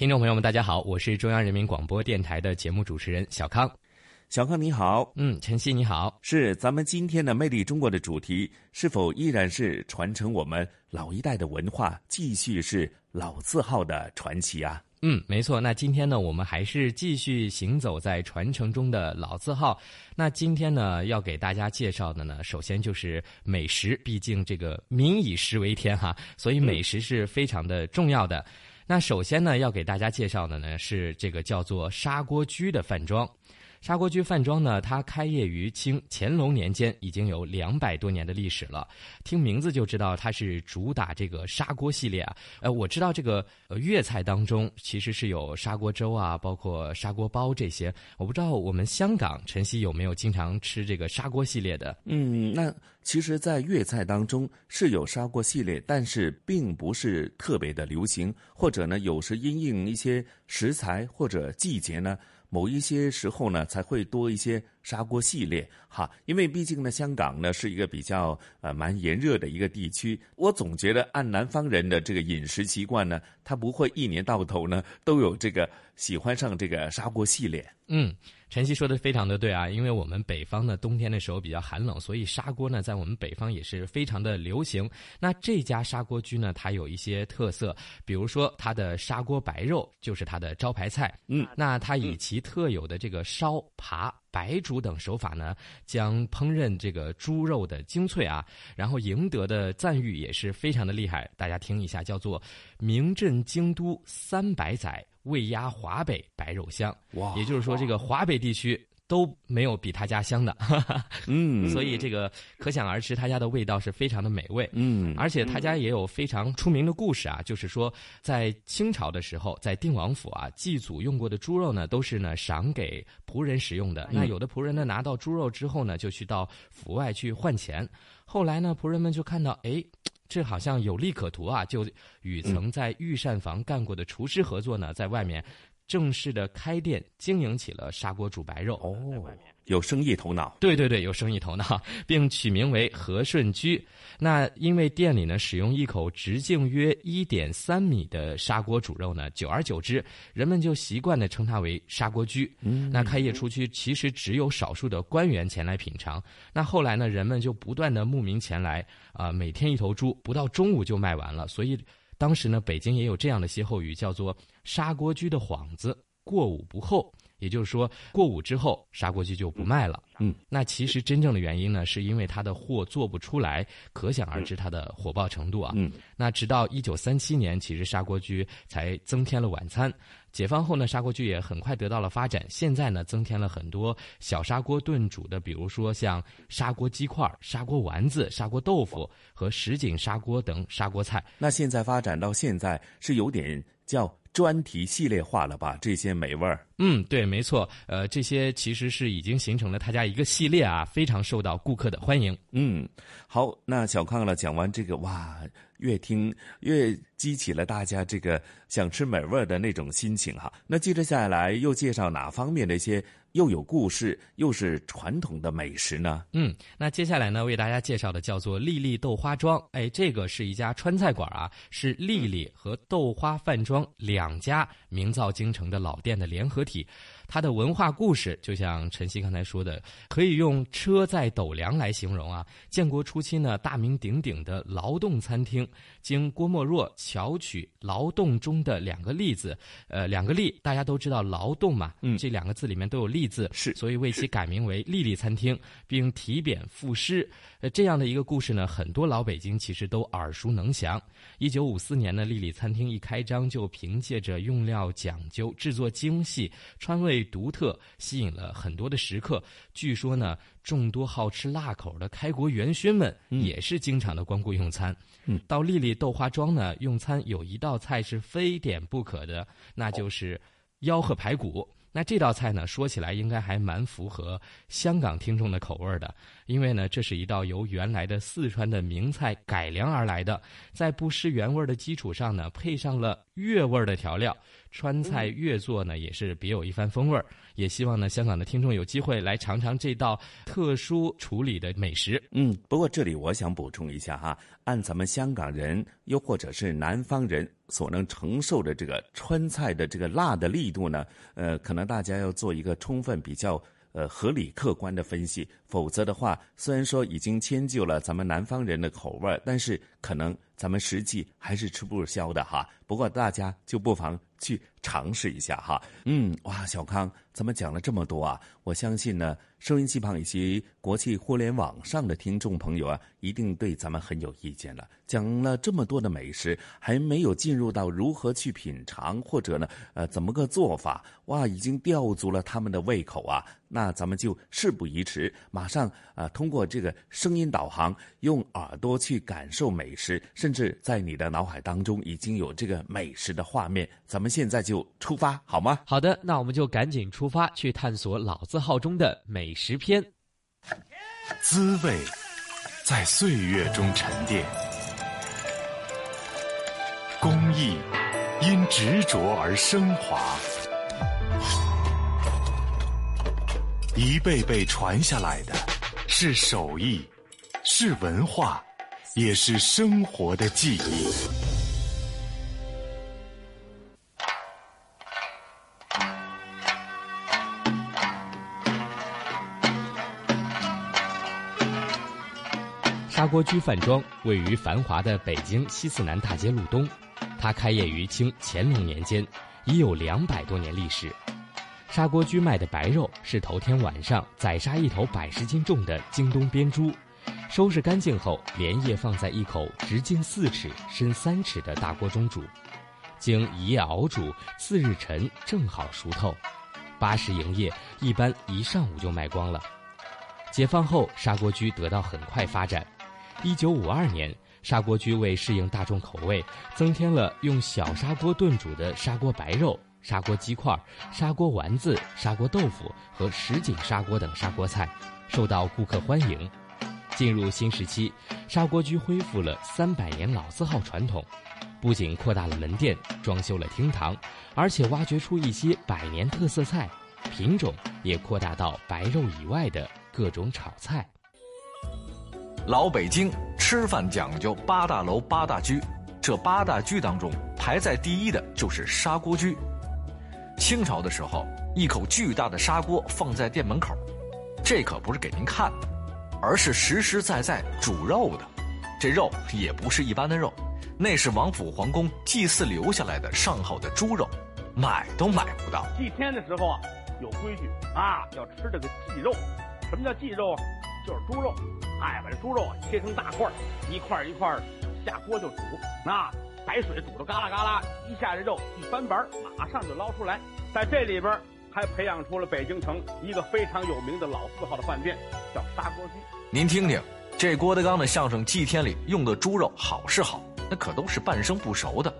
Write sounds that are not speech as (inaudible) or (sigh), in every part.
听众朋友们，大家好，我是中央人民广播电台的节目主持人小康。小康你好，嗯，晨曦你好，是咱们今天的《魅力中国》的主题，是否依然是传承我们老一代的文化，继续是老字号的传奇啊？嗯，没错。那今天呢，我们还是继续行走在传承中的老字号。那今天呢，要给大家介绍的呢，首先就是美食，毕竟这个民以食为天哈，所以美食是非常的重要的。那首先呢，要给大家介绍的呢是这个叫做砂锅居的饭庄。砂锅居饭庄呢，它开业于清乾隆年间，已经有两百多年的历史了。听名字就知道它是主打这个砂锅系列啊。呃，我知道这个粤菜当中其实是有砂锅粥啊，包括砂锅包这些。我不知道我们香港晨曦有没有经常吃这个砂锅系列的？嗯，那其实，在粤菜当中是有砂锅系列，但是并不是特别的流行，或者呢，有时因应一些食材或者季节呢。某一些时候呢，才会多一些砂锅系列哈，因为毕竟呢，香港呢是一个比较呃蛮炎热的一个地区。我总觉得按南方人的这个饮食习惯呢，他不会一年到头呢都有这个喜欢上这个砂锅系列。嗯。晨曦说的非常的对啊，因为我们北方呢冬天的时候比较寒冷，所以砂锅呢在我们北方也是非常的流行。那这家砂锅居呢，它有一些特色，比如说它的砂锅白肉就是它的招牌菜。嗯，那它以其特有的这个烧、扒、白煮等手法呢，将烹饪这个猪肉的精粹啊，然后赢得的赞誉也是非常的厉害。大家听一下，叫做“名震京都三百载”。味压华北白肉香，哇！也就是说，这个华北地区都没有比他家香的，(laughs) 嗯，所以这个可想而知，他家的味道是非常的美味，嗯，而且他家也有非常出名的故事啊，就是说，在清朝的时候，在定王府啊，祭祖用过的猪肉呢，都是呢赏给仆人使用的。那有的仆人呢，拿到猪肉之后呢，就去到府外去换钱。后来呢，仆人们就看到，哎。这好像有利可图啊！就与曾在御膳房干过的厨师合作呢，在外面正式的开店经营起了砂锅煮白肉。哦，有生意头脑。对对对，有生意头脑，(laughs) 并取名为和顺居。那因为店里呢使用一口直径约一点三米的砂锅煮肉呢，久而久之，人们就习惯的称它为砂锅居。嗯，那开业初期其实只有少数的官员前来品尝。那后来呢，人们就不断的慕名前来。啊，每天一头猪，不到中午就卖完了。所以当时呢，北京也有这样的歇后语，叫做“砂锅居的幌子过午不候”，也就是说，过午之后砂锅居就不卖了。嗯，那其实真正的原因呢，是因为它的货做不出来，可想而知它的火爆程度啊。嗯，那直到一九三七年，其实砂锅居才增添了晚餐。解放后呢，砂锅居也很快得到了发展。现在呢，增添了很多小砂锅炖煮的，比如说像砂锅鸡块、砂锅丸子、砂锅豆腐和什锦砂锅等砂锅菜。那现在发展到现在是有点叫专题系列化了吧？这些美味儿。嗯，对，没错。呃，这些其实是已经形成了他家一个系列啊，非常受到顾客的欢迎。嗯，好，那小康了，讲完这个哇，越听越激起了大家这个想吃美味儿的那种心情哈。那接着下来又介绍哪方面的一些又有故事又是传统的美食呢？嗯，那接下来呢，为大家介绍的叫做丽丽豆花庄。哎，这个是一家川菜馆啊，是丽丽和豆花饭庄两。家名噪京城的老店的联合体。它的文化故事，就像晨曦刚才说的，可以用“车载斗量”来形容啊。建国初期呢，大名鼎鼎的劳动餐厅，经郭沫若巧取“劳动”中的两个“例”字，呃，两个“利”，大家都知道“劳动”嘛，嗯，这两个字里面都有“利”字，是，所以为其改名为“丽丽餐厅”，并题匾赋诗。呃，这样的一个故事呢，很多老北京其实都耳熟能详。一九五四年呢，丽丽餐厅一开张就凭借着用料讲究、制作精细、川味。独特，吸引了很多的食客。据说呢，众多好吃辣口的开国元勋们也是经常的光顾用餐。嗯，到丽丽豆花庄呢，用餐有一道菜是非点不可的，那就是吆喝排骨。那这道菜呢，说起来应该还蛮符合香港听众的口味的，因为呢，这是一道由原来的四川的名菜改良而来的，在不失原味的基础上呢，配上了粤味的调料。川菜粤做呢，也是别有一番风味儿。也希望呢，香港的听众有机会来尝尝这道特殊处理的美食。嗯，不过这里我想补充一下哈，按咱们香港人又或者是南方人所能承受的这个川菜的这个辣的力度呢，呃，可能大家要做一个充分比较。呃，合理客观的分析，否则的话，虽然说已经迁就了咱们南方人的口味但是可能咱们实际还是吃不消的哈。不过大家就不妨去尝试一下哈。嗯，哇，小康，咱们讲了这么多啊，我相信呢，收音机旁以及国际互联网上的听众朋友啊，一定对咱们很有意见了。讲了这么多的美食，还没有进入到如何去品尝，或者呢，呃，怎么个做法？哇，已经吊足了他们的胃口啊！那咱们就事不宜迟，马上啊，通过这个声音导航，用耳朵去感受美食，甚至在你的脑海当中已经有这个美食的画面。咱们现在就出发，好吗？好的，那我们就赶紧出发去探索老字号中的美食篇。滋味在岁月中沉淀。工艺因执着而升华，一辈辈传下来的，是手艺，是文化，也是生活的记忆。砂锅居饭庄位于繁华的北京西四南大街路东。它开业于清乾隆年间，已有两百多年历史。砂锅居卖的白肉是头天晚上宰杀一头百十斤重的京东边猪，收拾干净后连夜放在一口直径四尺、深三尺的大锅中煮，经一夜熬煮，次日晨正好熟透。八时营业，一般一上午就卖光了。解放后，砂锅居得到很快发展。一九五二年。砂锅居为适应大众口味，增添了用小砂锅炖煮的砂锅白肉、砂锅鸡块、砂锅丸子、砂锅豆腐和什锦砂锅等砂锅菜，受到顾客欢迎。进入新时期，砂锅居恢复了三百年老字号传统，不仅扩大了门店、装修了厅堂，而且挖掘出一些百年特色菜，品种也扩大到白肉以外的各种炒菜。老北京吃饭讲究八大楼八大居，这八大居当中排在第一的就是砂锅居。清朝的时候，一口巨大的砂锅放在店门口，这可不是给您看的，而是实实在在煮肉的。这肉也不是一般的肉，那是王府皇宫祭祀留下来的上好的猪肉，买都买不到。祭天的时候啊，有规矩啊，要吃这个祭肉。什么叫祭肉啊？就是猪肉。哎，把这猪肉切成大块儿，一块一块下锅就煮。那白水煮的嘎啦嘎啦，一下这肉一翻白，马上就捞出来。在这里边还培养出了北京城一个非常有名的老字号的饭店，叫砂锅居。您听听，这郭德纲的相声《祭天》里用的猪肉好是好，那可都是半生不熟的。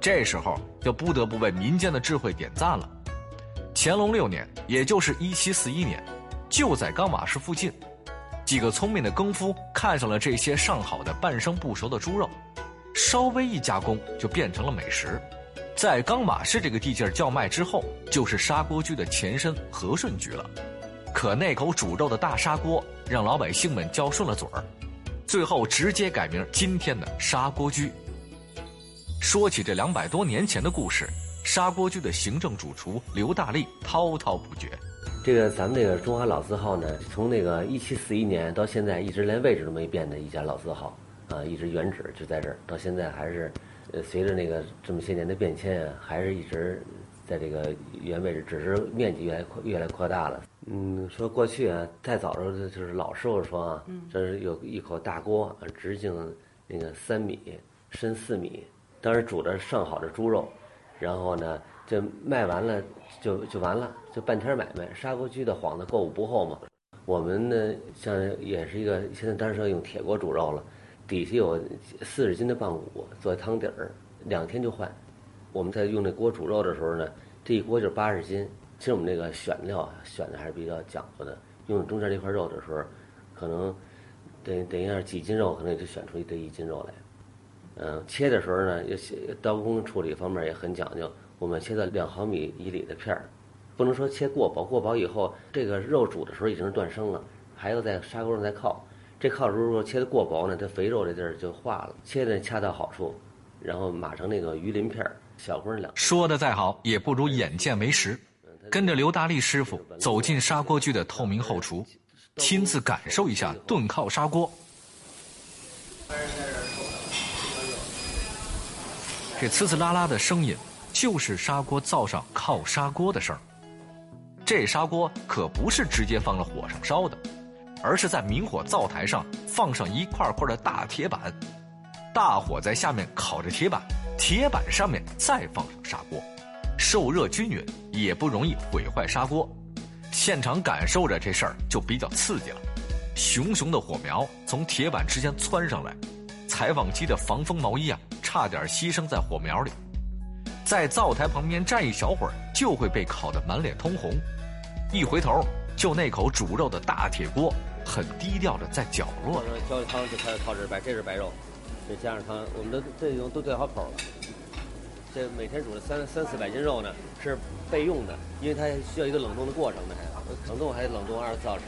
这时候就不得不为民间的智慧点赞了。乾隆六年，也就是一七四一年，就在钢马市附近。几个聪明的更夫看上了这些上好的半生不熟的猪肉，稍微一加工就变成了美食。在刚马市这个地界叫卖之后，就是砂锅居的前身和顺居了。可那口煮肉的大砂锅让老百姓们叫顺了嘴儿，最后直接改名今天的砂锅居。说起这两百多年前的故事，砂锅居的行政主厨刘大力滔滔不绝。这个咱们这个中华老字号呢，从那个一七四一年到现在，一直连位置都没变的一家老字号啊，一直原址就在这儿，到现在还是，呃，随着那个这么些年的变迁啊，还是一直在这个原位置，只是面积越来扩越来扩大了。嗯，说过去啊，太早的时候就是老师傅说啊，这是有一口大锅，直径那个三米，深四米，当时煮的上好的猪肉，然后呢，这卖完了就就完了。就半天买卖，砂锅居的幌子过午不候嘛。我们呢，像也是一个，现在当然是要用铁锅煮肉了，底下有四十斤的棒骨做汤底儿，两天就换。我们在用那锅煮肉的时候呢，这一锅就八十斤。其实我们这个选料选的还是比较讲究的，用中间这块肉的时候，可能等等一下几斤肉，可能也就选出这一斤肉来。嗯，切的时候呢，也刀工处理方面也很讲究，我们切的两毫米以里的片儿。不能说切过薄，过薄以后，这个肉煮的时候已经是断生了，还要在砂锅上再靠。这靠的时候切的过薄呢，它肥肉这地儿就化了。切的恰到好处，然后码成那个鱼鳞片儿，小锅两。说的再好，也不如眼见为实。跟着刘大力师傅走进砂锅居的透明后厨，亲自感受一下炖靠砂锅。这呲呲啦啦的声音，就是砂锅灶上靠砂锅的声儿。这砂锅可不是直接放了火上烧的，而是在明火灶台上放上一块块的大铁板，大火在下面烤着铁板，铁板上面再放上砂锅，受热均匀，也不容易毁坏砂锅。现场感受着这事儿就比较刺激了，熊熊的火苗从铁板之间窜上来，采访机的防风毛衣啊，差点牺牲在火苗里，在灶台旁边站一小会儿，就会被烤得满脸通红。一回头，就那口煮肉的大铁锅，很低调的在角落。浇的汤就开始靠这白，这是白肉，再加上汤，我们都这种都对好口了。这每天煮了三三四百斤肉呢，是备用的，因为它需要一个冷冻的过程呢，还冷冻还得冷冻二十四小时。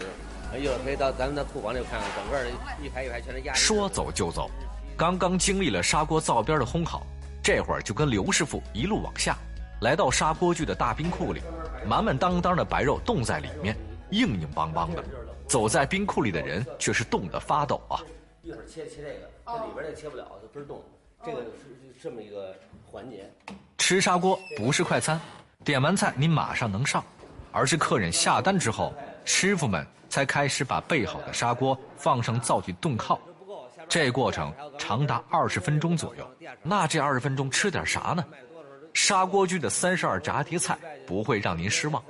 一会儿可以到咱们的库房里看看，整个一排一排全是鸭。说走就走，刚刚经历了砂锅灶边的烘烤，这会儿就跟刘师傅一路往下，来到砂锅具的大冰库里。满满当当的白肉冻在里面，硬硬邦邦的。走在冰库里的人却是冻得发抖啊！一会儿切切这个，这里边这切不了，就倍儿冻。这个是这么一个环节。吃砂锅不是快餐，点完菜你马上能上，而是客人下单之后，师傅们才开始把备好的砂锅放上灶具炖烤。这过程长达二十分钟左右。那这二十分钟吃点啥呢？砂锅居的三十二炸碟菜不会让您失望，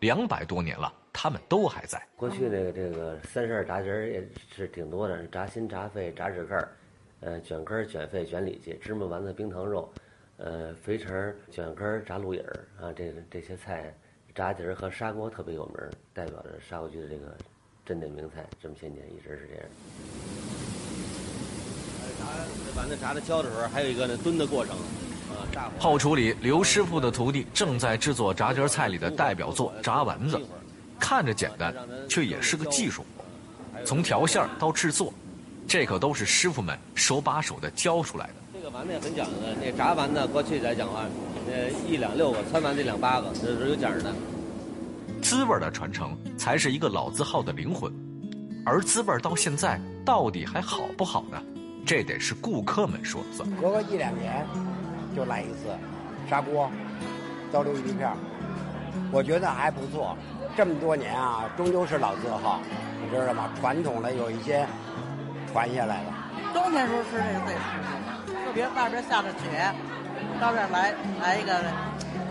两百多年了，他们都还在。过去那个这个三十二炸碟也是挺多的，炸心、炸肺、炸指盖儿，呃，卷根儿、卷肺、卷里脊、芝麻丸子、冰糖肉，呃，肥肠、卷根儿、炸鹿眼儿啊，这这些菜，炸碟儿和砂锅特别有名，代表着砂锅居的这个镇店名菜，这么些年一直是这样。炸丸子炸的焦的时候，还有一个呢炖的过程。后厨里，刘师傅的徒弟正在制作炸碟菜里的代表作炸丸子，看着简单，却也是个技术活。从调馅到制作，这可都是师傅们手把手的教出来的。这个丸子也很讲究的，那炸丸子过去来讲话，呃，一两六个，汆丸子两八个，这是有讲的。滋味的传承才是一个老字号的灵魂，而滋味到现在到底还好不好呢？这得是顾客们说了算。隔个一两年。就来一次，砂锅，糟溜鱼片我觉得还不错。这么多年啊，终究是老字号，你知道吗？传统的有一些传下来了。冬天时候吃这个最舒服，特别外边下着雪，到这儿来来一个，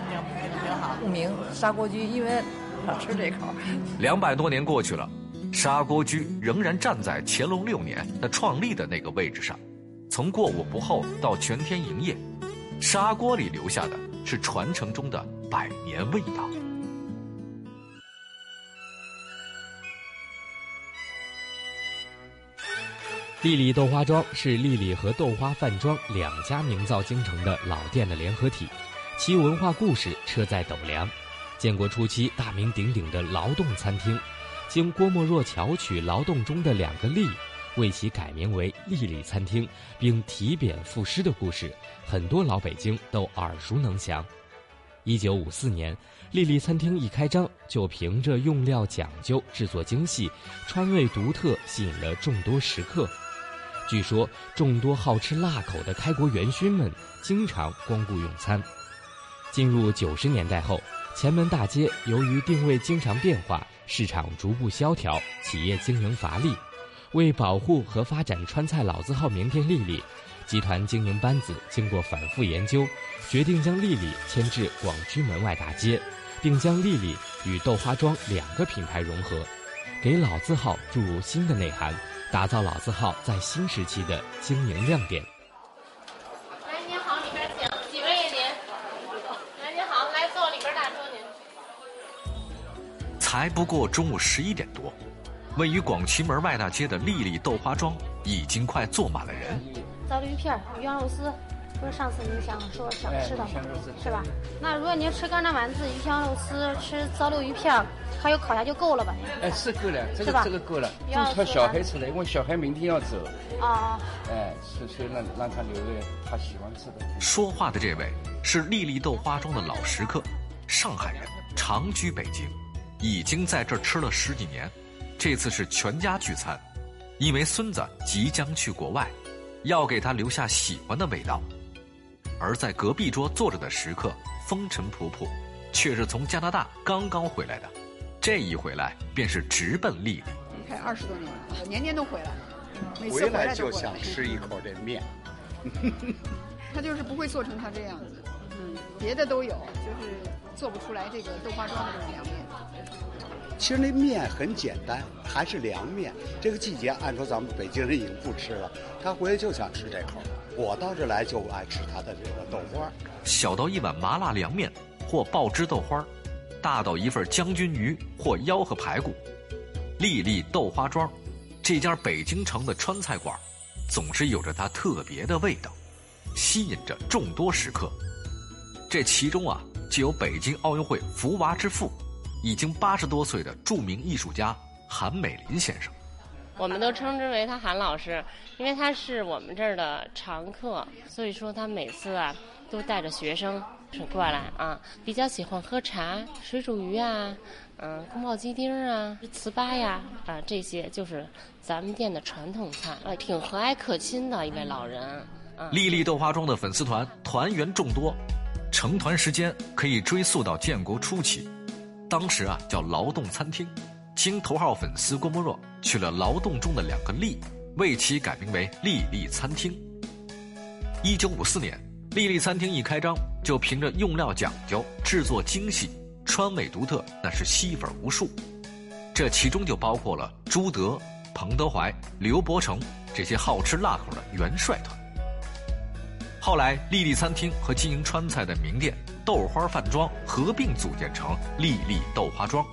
挺挺挺好。著名砂锅居，因为老吃这口。两百多年过去了，砂锅居仍然站在乾隆六年的创立的那个位置上，从过午不候到全天营业。砂锅里留下的是传承中的百年味道。丽丽豆花庄是丽丽和豆花饭庄两家名噪京城的老店的联合体，其文化故事车载斗量。建国初期大名鼎鼎的劳动餐厅，经郭沫若巧取劳动中的两个“力”。为其改名为丽丽餐厅，并提匾赋诗的故事，很多老北京都耳熟能详。一九五四年，丽丽餐厅一开张，就凭着用料讲究、制作精细、川味独特，吸引了众多食客。据说，众多好吃辣口的开国元勋们经常光顾用餐。进入九十年代后，前门大街由于定位经常变化，市场逐步萧条，企业经营乏力。为保护和发展川菜老字号名店丽丽，集团经营班子经过反复研究，决定将丽丽迁至广渠门外大街，并将丽丽与豆花庄两个品牌融合，给老字号注入新的内涵，打造老字号在新时期的经营亮点。来，您好，里边请。几位呀您？来，您好，来坐里边大桌您。才不过中午十一点多。位于广渠门外大街的丽丽豆花庄已经快坐满了人。糟溜鱼片、鱼香肉丝，不是上次你想说想吃的吗？是吧？那如果您吃干炸丸子、鱼香肉丝、吃糟溜鱼片，还有烤鸭就够了吧？哎，是够了，这个这个够了。就挑小孩吃的，因为小孩明天要走。啊。哎，所所以让让他留着他喜欢吃的。说话的这位是丽丽豆花庄的老食客，上海人，长居北京，已经在这儿吃了十几年。这次是全家聚餐，因为孙子即将去国外，要给他留下喜欢的味道。而在隔壁桌坐着的食客风尘仆仆，却是从加拿大刚刚回来的。这一回来便是直奔丽丽。你看二十多年了，我年年都回来，每次回来来就想吃一口这面。(laughs) 他就是不会做成他这样子，嗯，别的都有，就是做不出来这个豆花庄的这种凉面。其实那面很简单，还是凉面。这个季节，按说咱们北京人已经不吃了，他回来就想吃这口。我到这来就爱吃他的这个豆花，小到一碗麻辣凉面或爆汁豆花，大到一份将军鱼或吆喝排骨。丽丽豆花庄，这家北京城的川菜馆，总是有着它特别的味道，吸引着众多食客。这其中啊，就有北京奥运会福娃之父。已经八十多岁的著名艺术家韩美林先生，我们都称之为他韩老师，因为他是我们这儿的常客，所以说他每次啊都带着学生过来啊，比较喜欢喝茶、水煮鱼啊，嗯，宫保鸡丁啊、糍粑呀啊，这些就是咱们店的传统菜，啊，挺和蔼可亲的一位老人。丽丽豆花庄的粉丝团团员众多，成团时间可以追溯到建国初期。当时啊叫劳动餐厅，经头号粉丝郭沫若取了劳动中的两个力，为其改名为丽丽餐厅。一九五四年，丽丽餐厅一开张，就凭着用料讲究、制作精细、川味独特，那是吸粉无数。这其中就包括了朱德、彭德怀、刘伯承这些好吃辣口的元帅团。后来，丽丽餐厅和经营川菜的名店。豆花饭庄合并组建成丽丽豆花庄，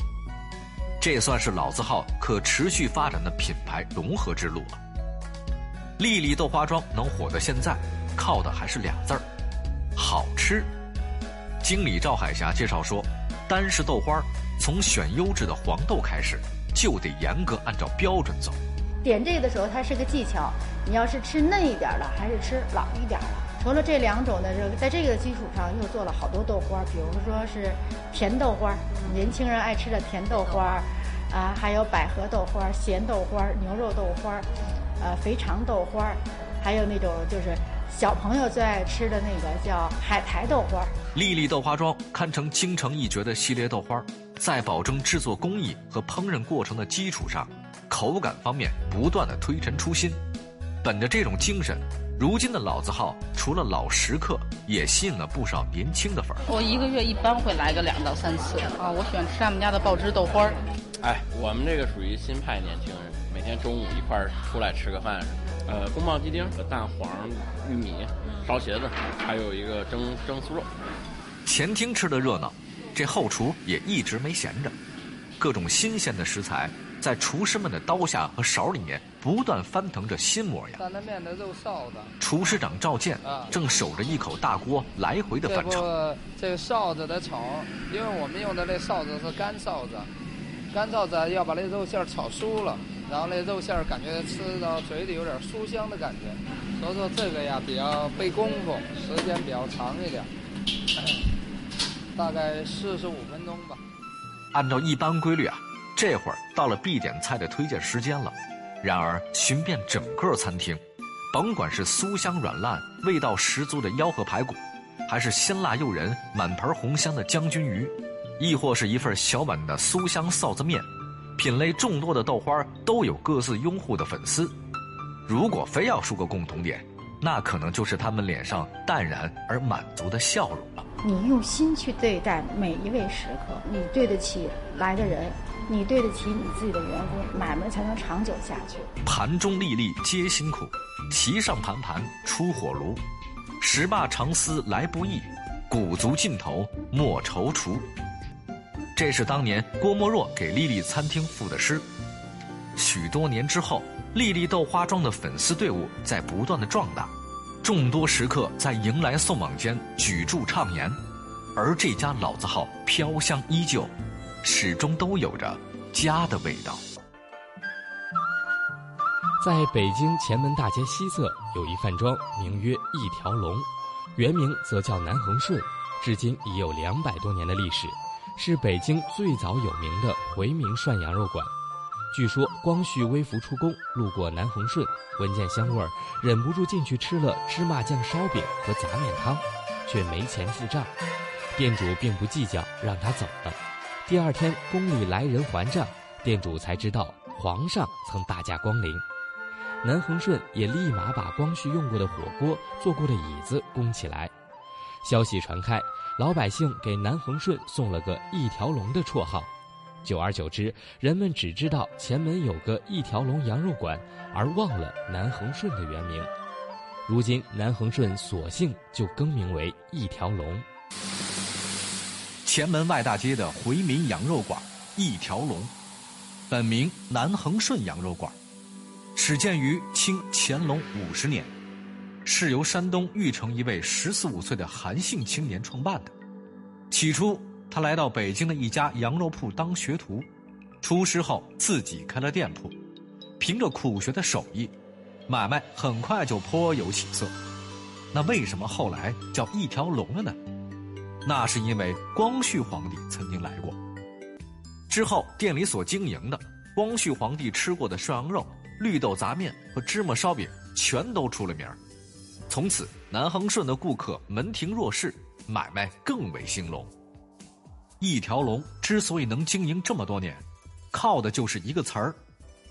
这算是老字号可持续发展的品牌融合之路了。丽丽豆花庄能火到现在，靠的还是俩字儿：好吃。经理赵海霞介绍说，单是豆花，从选优质的黄豆开始，就得严格按照标准走。点这个的时候，它是个技巧，你要是吃嫩一点的，还是吃老一点的。除了这两种的这个，在这个基础上又做了好多豆花，比如说是甜豆花，年轻人爱吃的甜豆花，啊，还有百合豆花、咸豆花、牛肉豆花，呃，肥肠豆花，还有那种就是小朋友最爱吃的那个叫海苔豆花。丽丽豆花庄堪称京城一绝的系列豆花，在保证制作工艺和烹饪过程的基础上，口感方面不断的推陈出新。本着这种精神。如今的老字号，除了老食客，也吸引了不少年轻的粉儿。我一个月一般会来个两到三次啊！我喜欢吃他们家的爆汁豆花儿。哎，我们这个属于新派年轻人，每天中午一块儿出来吃个饭。呃，宫保鸡丁和蛋黄、玉米、烧茄子，还有一个蒸蒸酥肉。前厅吃的热闹，这后厨也一直没闲着，各种新鲜的食材。在厨师们的刀下和勺里面不断翻腾着新模样。担面的肉臊子。厨师长赵健正守着一口大锅来回的翻炒。这个臊子的炒，因为我们用的那臊子是干臊子，干臊子要把那肉馅炒酥了，然后那肉馅感觉吃到嘴里有点酥香的感觉，所以说这个呀比较费功夫，时间比较长一点。(clears throat) 大概四十五分钟吧。按照一般规律啊，这会儿到了必点菜的推荐时间了。然而寻遍整个餐厅，甭管是酥香软烂、味道十足的吆喝排骨，还是鲜辣诱人、满盆红香的将军鱼，亦或是一份小碗的酥香臊子面，品类众多的豆花都有各自拥护的粉丝。如果非要说个共同点，那可能就是他们脸上淡然而满足的笑容了。你用心去对待每一位食客，你对得起来的人，你对得起你自己的员工，买卖才能长久下去。盘中粒粒皆辛苦，席上盘盘出火炉。十霸长丝来不易，鼓足劲头莫踌躇。这是当年郭沫若给丽丽餐厅赋的诗。许多年之后，丽丽豆花庄的粉丝队伍在不断的壮大。众多食客在迎来送往间举箸畅言，而这家老字号飘香依旧，始终都有着家的味道。在北京前门大街西侧有一饭庄，名曰一条龙，原名则叫南恒顺，至今已有两百多年的历史，是北京最早有名的回民涮羊肉馆。据说光绪微服出宫，路过南恒顺，闻见香味儿，忍不住进去吃了芝麻酱烧饼和杂面汤，却没钱付账。店主并不计较，让他走了。第二天宫里来人还账，店主才知道皇上曾大驾光临。南恒顺也立马把光绪用过的火锅、坐过的椅子供起来。消息传开，老百姓给南恒顺送了个“一条龙”的绰号。久而久之，人们只知道前门有个一条龙羊肉馆，而忘了南恒顺的原名。如今，南恒顺索性就更名为一条龙。前门外大街的回民羊肉馆一条龙，本名南恒顺羊肉馆，始建于清乾隆五十年，是由山东玉城一位十四五岁的韩姓青年创办的。起初。他来到北京的一家羊肉铺当学徒，出师后自己开了店铺，凭着苦学的手艺，买卖很快就颇有起色。那为什么后来叫一条龙了呢？那是因为光绪皇帝曾经来过。之后店里所经营的光绪皇帝吃过的涮羊肉、绿豆杂面和芝麻烧饼全都出了名从此南恒顺的顾客门庭若市，买卖更为兴隆。一条龙之所以能经营这么多年，靠的就是一个词儿，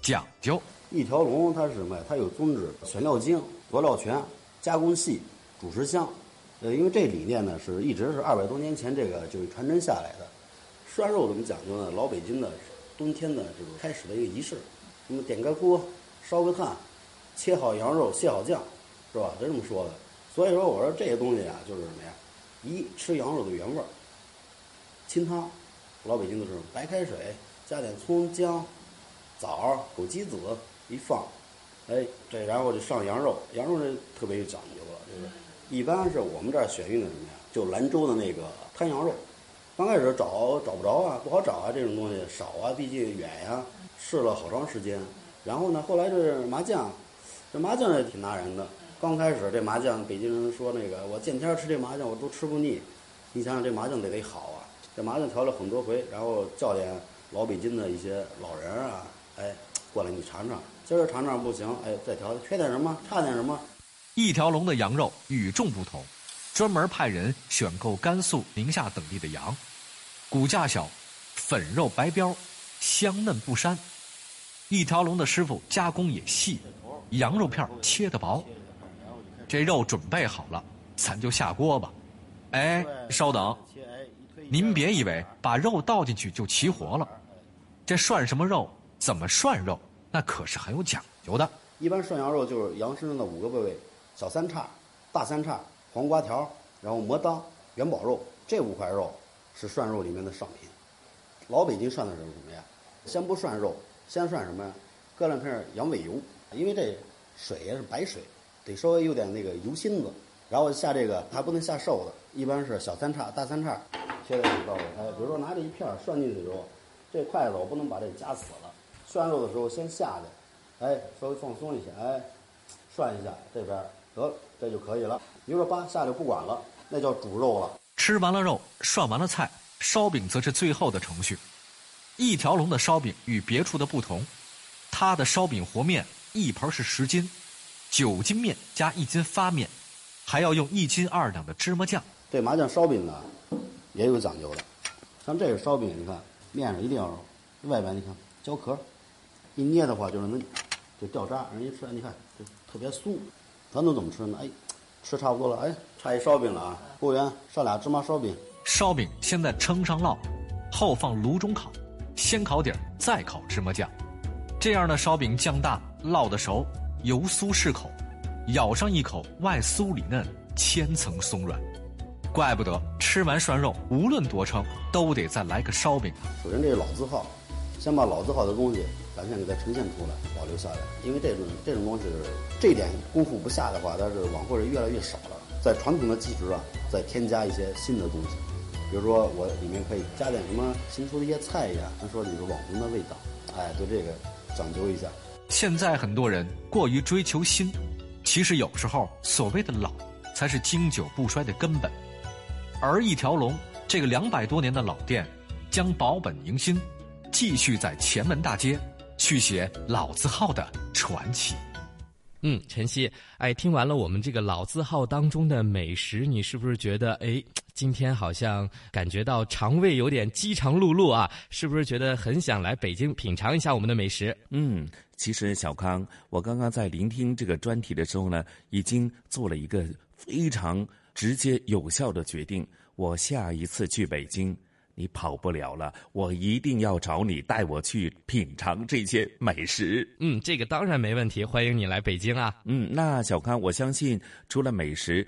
讲究。一条龙它是什么呀？它有宗旨，选料精，佐料全，加工细，主食香。呃，因为这理念呢，是一直是二百多年前这个就是传承下来的。涮肉怎么讲究呢？老北京的冬天的这个开始的一个仪式，那么点个锅，烧个炭，切好羊肉，卸好酱，是吧？就这么说的。所以说，我说这些东西啊，就是什么呀？一吃羊肉的原味儿。清汤，老北京的是白开水，加点葱姜、枣、枸杞子一放，哎，这然后就上羊肉，羊肉这特别有讲究了，就是一般是我们这儿选用的什么呀？就兰州的那个滩羊肉，刚开始找找不着啊，不好找啊，这种东西少啊，毕竟远呀，试了好长时间。然后呢，后来这麻酱，这麻酱也挺拿人的。刚开始这麻酱，北京人说那个我见天吃这麻酱我都吃不腻，你想想这麻酱得得好啊。这麻将调了很多回，然后叫点老北京的一些老人啊，哎，过来你尝尝，今儿尝尝不行，哎，再调，缺点什么，差点什么。一条龙的羊肉与众不同，专门派人选购甘肃、宁夏等地的羊，骨架小，粉肉白膘，香嫩不膻。一条龙的师傅加工也细，羊肉片切得薄。这肉准备好了，咱就下锅吧。哎，稍等。您别以为把肉倒进去就齐活了，这涮什么肉，怎么涮肉，那可是很有讲究的。一般涮羊肉就是羊身上的五个部位：小三叉、大三叉、黄瓜条，然后磨刀、元宝肉。这五块肉是涮肉里面的上品。老北京涮的是什么呀？先不涮肉，先涮什么呀？搁两片羊尾油，因为这水也是白水，得稍微有点那个油心子。然后下这个还不能下瘦的，一般是小三叉、大三叉。切的挺到位，哎，比如说拿这一片涮进去的时候，这筷子我不能把这夹死了。涮肉的时候先下去，哎，稍微放松一下，哎，涮一下这边得了这就可以了。你说扒下来不管了，那叫煮肉了。吃完了肉，涮完了菜，烧饼则是最后的程序。一条龙的烧饼与别处的不同，它的烧饼和面一盆是十斤，九斤面加一斤发面，还要用一斤二两的芝麻酱。这麻酱烧饼呢，也有讲究的。像这个烧饼，你看面上一定要外边你看焦壳，一捏的话就是能就掉渣，人一吃你看就特别酥。咱都怎么吃呢？哎，吃差不多了，哎，差一烧饼了啊！服务员上俩芝麻烧饼。烧饼先在称上烙，后放炉中烤。先烤底儿，再烤芝麻酱，这样的烧饼酱大，烙得熟，油酥适口，咬上一口，外酥里嫩，千层松软，怪不得吃完涮肉，无论多撑，都得再来个烧饼。首先，这是老字号，先把老字号的东西展现给它呈现出来，保留下来。因为这种这种东西，这点功夫不下的话，它是往后是越来越少了。在传统的基础上，再添加一些新的东西。比如说，我里面可以加点什么新出的一些菜呀，咱说你是网红的味道，哎，对这个讲究一下。现在很多人过于追求新，其实有时候所谓的老，才是经久不衰的根本。而一条龙这个两百多年的老店，将保本迎新，继续在前门大街续写老字号的传奇。嗯，晨曦，哎，听完了我们这个老字号当中的美食，你是不是觉得哎？今天好像感觉到肠胃有点饥肠辘辘啊，是不是觉得很想来北京品尝一下我们的美食？嗯，其实小康，我刚刚在聆听这个专题的时候呢，已经做了一个非常直接有效的决定。我下一次去北京，你跑不了了，我一定要找你带我去品尝这些美食。嗯，这个当然没问题，欢迎你来北京啊。嗯，那小康，我相信除了美食，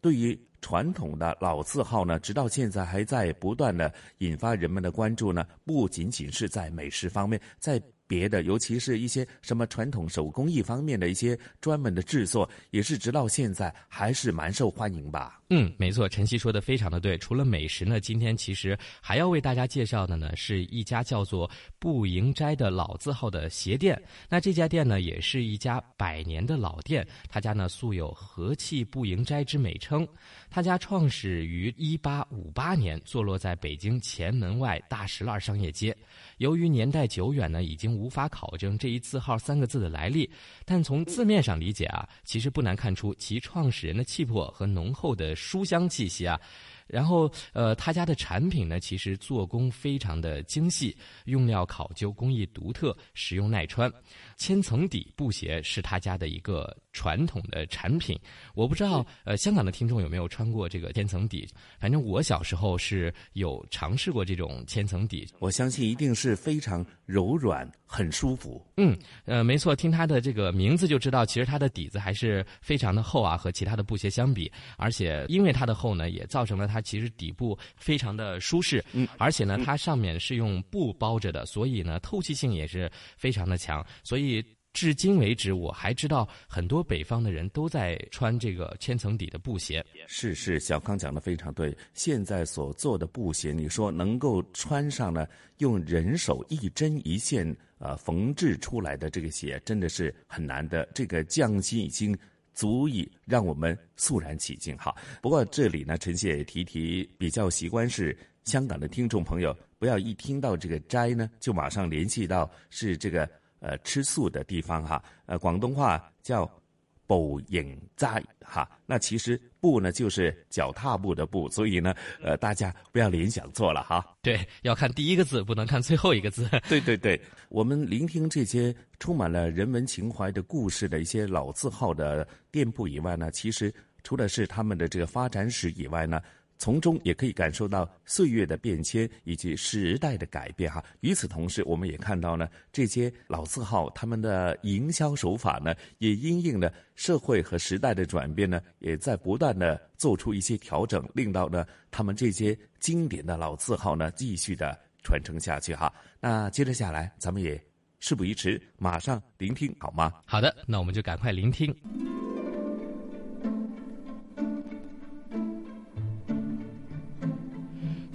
对于。传统的老字号呢，直到现在还在不断的引发人们的关注呢。不仅仅是在美食方面，在。别的，尤其是一些什么传统手工艺方面的一些专门的制作，也是直到现在还是蛮受欢迎吧。嗯，没错，晨曦说的非常的对。除了美食呢，今天其实还要为大家介绍的呢，是一家叫做步营斋的老字号的鞋店。那这家店呢，也是一家百年的老店，他家呢素有“和气步营斋”之美称。他家创始于一八五八年，坐落在北京前门外大石栏商业街。由于年代久远呢，已经无法考证这一字号三个字的来历，但从字面上理解啊，其实不难看出其创始人的气魄和浓厚的书香气息啊。然后，呃，他家的产品呢，其实做工非常的精细，用料考究，工艺独特，实用耐穿。千层底布鞋是他家的一个传统的产品。我不知道，呃，香港的听众有没有穿过这个千层底？反正我小时候是有尝试过这种千层底。我相信一定是非常柔软，很舒服。嗯，呃，没错，听它的这个名字就知道，其实它的底子还是非常的厚啊，和其他的布鞋相比。而且因为它的厚呢，也造成了它其实底部非常的舒适。嗯，而且呢，它上面是用布包着的，所以呢，透气性也是非常的强。所以至今为止，我还知道很多北方的人都在穿这个千层底的布鞋。是是，小康讲的非常对。现在所做的布鞋，你说能够穿上呢，用人手一针一线呃缝制出来的这个鞋，真的是很难的。这个匠心已经足以让我们肃然起敬哈。不过这里呢，陈谢提提比较习惯是香港的听众朋友，不要一听到这个斋呢，就马上联系到是这个。呃，吃素的地方哈，呃，广东话叫“步影斋”哈，那其实“步”呢就是脚踏步的“步”，所以呢，呃，大家不要联想错了哈。对，要看第一个字，不能看最后一个字。(laughs) 对对对，我们聆听这些充满了人文情怀的故事的一些老字号的店铺以外呢，其实除了是他们的这个发展史以外呢。从中也可以感受到岁月的变迁以及时代的改变哈。与此同时，我们也看到呢，这些老字号他们的营销手法呢，也因应了社会和时代的转变呢，也在不断的做出一些调整，令到呢他们这些经典的老字号呢继续的传承下去哈。那接着下来，咱们也事不宜迟，马上聆听好吗？好的，那我们就赶快聆听。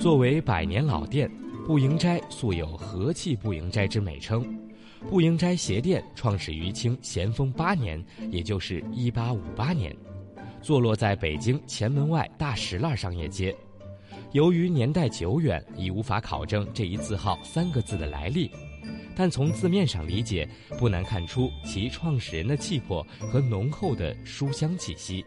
作为百年老店，步营斋素有“和气步营斋”之美称。步营斋鞋店创始于清咸丰八年，也就是一八五八年，坐落在北京前门外大石栏商业街。由于年代久远，已无法考证这一字号三个字的来历，但从字面上理解，不难看出其创始人的气魄和浓厚的书香气息。